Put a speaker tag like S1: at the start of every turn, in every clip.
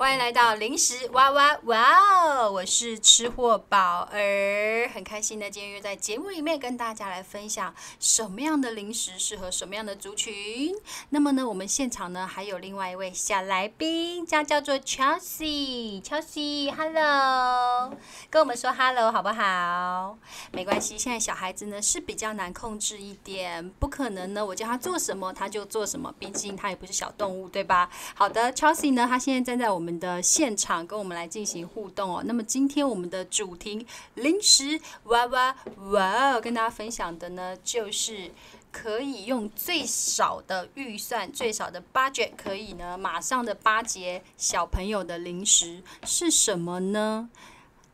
S1: 欢迎来到零食哇哇哇哦！我是吃货宝儿，很开心的今天又在节目里面跟大家来分享什么样的零食适合什么样的族群。那么呢，我们现场呢还有另外一位小来宾，叫叫做 Chelsea，Chelsea，Hello，跟我们说 Hello 好不好？没关系，现在小孩子呢是比较难控制一点，不可能呢，我叫他做什么他就做什么，毕竟他也不是小动物，对吧？好的，Chelsea 呢，他现在站在我们。们的现场跟我们来进行互动哦。那么今天我们的主题零食哇哇哇，跟大家分享的呢，就是可以用最少的预算、最少的 budget，可以呢马上的巴结小朋友的零食是什么呢？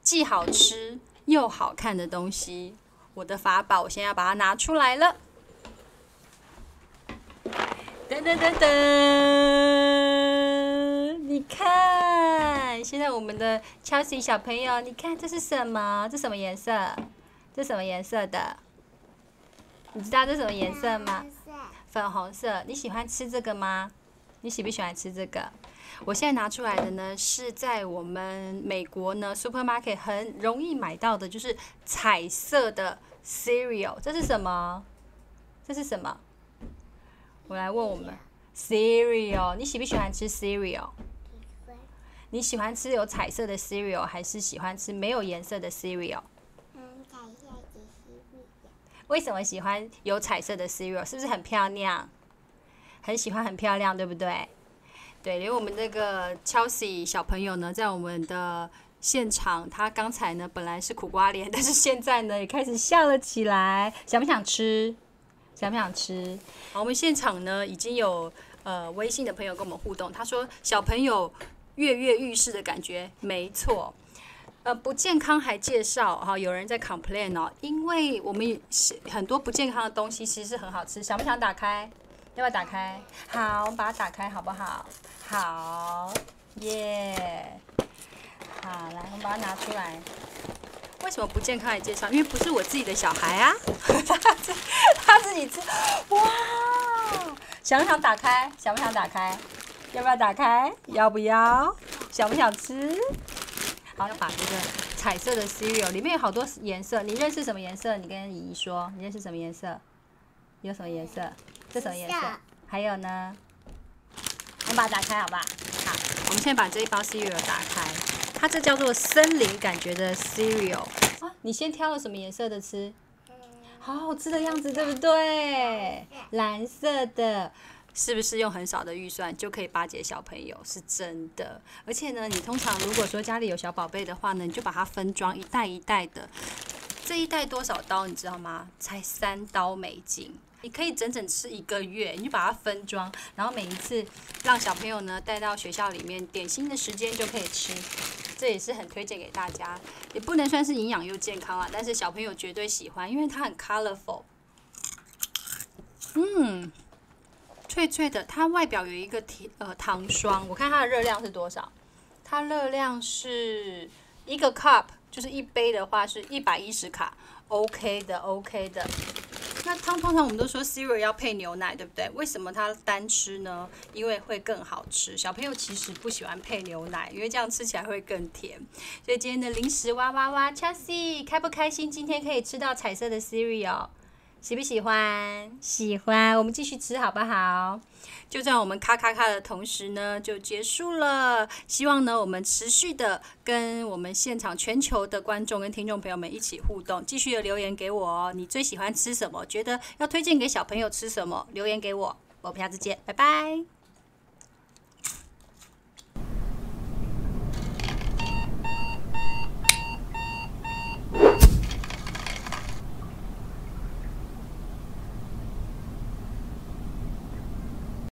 S1: 既好吃又好看的东西。我的法宝，我现在要把它拿出来了。噔噔噔噔。你看，现在我们的 Chelsea 小朋友，你看这是什么？这什么颜色？这什么颜色的？你知道这什么颜色吗？粉红色。你喜欢吃这个吗？你喜不喜欢吃这个？我现在拿出来的呢，是在我们美国呢 supermarket 很容易买到的，就是彩色的 cereal。这是什么？这是什么？我来问我们 cereal，你喜不喜欢吃 cereal？你喜欢吃有彩色的 cereal 还是喜欢吃没有颜色的 cereal？
S2: 嗯，彩色的 cereal。
S1: 为什么喜欢有彩色的 cereal？是不是很漂亮？很喜欢很漂亮，对不对？对，因为我们这个 Chelsea 小朋友呢，在我们的现场，他刚才呢本来是苦瓜脸，但是现在呢也开始笑了起来。想不想吃？想不想吃？好，我们现场呢已经有呃微信的朋友跟我们互动，他说小朋友。跃跃欲试的感觉，没错。呃，不健康还介绍哈，有人在 complain 哦，因为我们很多不健康的东西其实是很好吃，想不想打开？要不要打开？好，我们把它打开好不好？好，耶、好，来，我们把它拿出来。为什么不健康还介绍？因为不是我自己的小孩啊，他自己吃。哇，想不想打开？想不想打开？要不要打开？要不要？想不想吃？好，要把这个彩色的 cereal 里面有好多颜色，你认识什么颜色？你跟姨姨说，你认识什么颜色？有什么颜色？这什么颜色？还有呢？我们把它打开，好吧？好，我们现在把这一包 cereal 打开，它这叫做森林感觉的 cereal 啊。你先挑了什么颜色的吃？好好吃的样子，对不对？蓝色的。是不是用很少的预算就可以巴结小朋友？是真的，而且呢，你通常如果说家里有小宝贝的话呢，你就把它分装一袋一袋的。这一袋多少刀你知道吗？才三刀美金，你可以整整吃一个月。你就把它分装，然后每一次让小朋友呢带到学校里面点心的时间就可以吃。这也是很推荐给大家，也不能算是营养又健康啊，但是小朋友绝对喜欢，因为它很 colorful。嗯。脆脆的，它外表有一个甜呃糖霜，我看它的热量是多少？它热量是一个 cup，就是一杯的话是一百一十卡，OK 的 OK 的。那汤通常我们都说 cereal 要配牛奶，对不对？为什么它单吃呢？因为会更好吃。小朋友其实不喜欢配牛奶，因为这样吃起来会更甜。所以今天的零食哇哇哇，Chelsea 开不开心？今天可以吃到彩色的 cereal。喜不喜欢？喜欢，我们继续吃好不好？就在我们咔咔咔的同时呢，就结束了。希望呢，我们持续的跟我们现场全球的观众跟听众朋友们一起互动，继续的留言给我哦。你最喜欢吃什么？觉得要推荐给小朋友吃什么？留言给我，我们下次见，拜拜。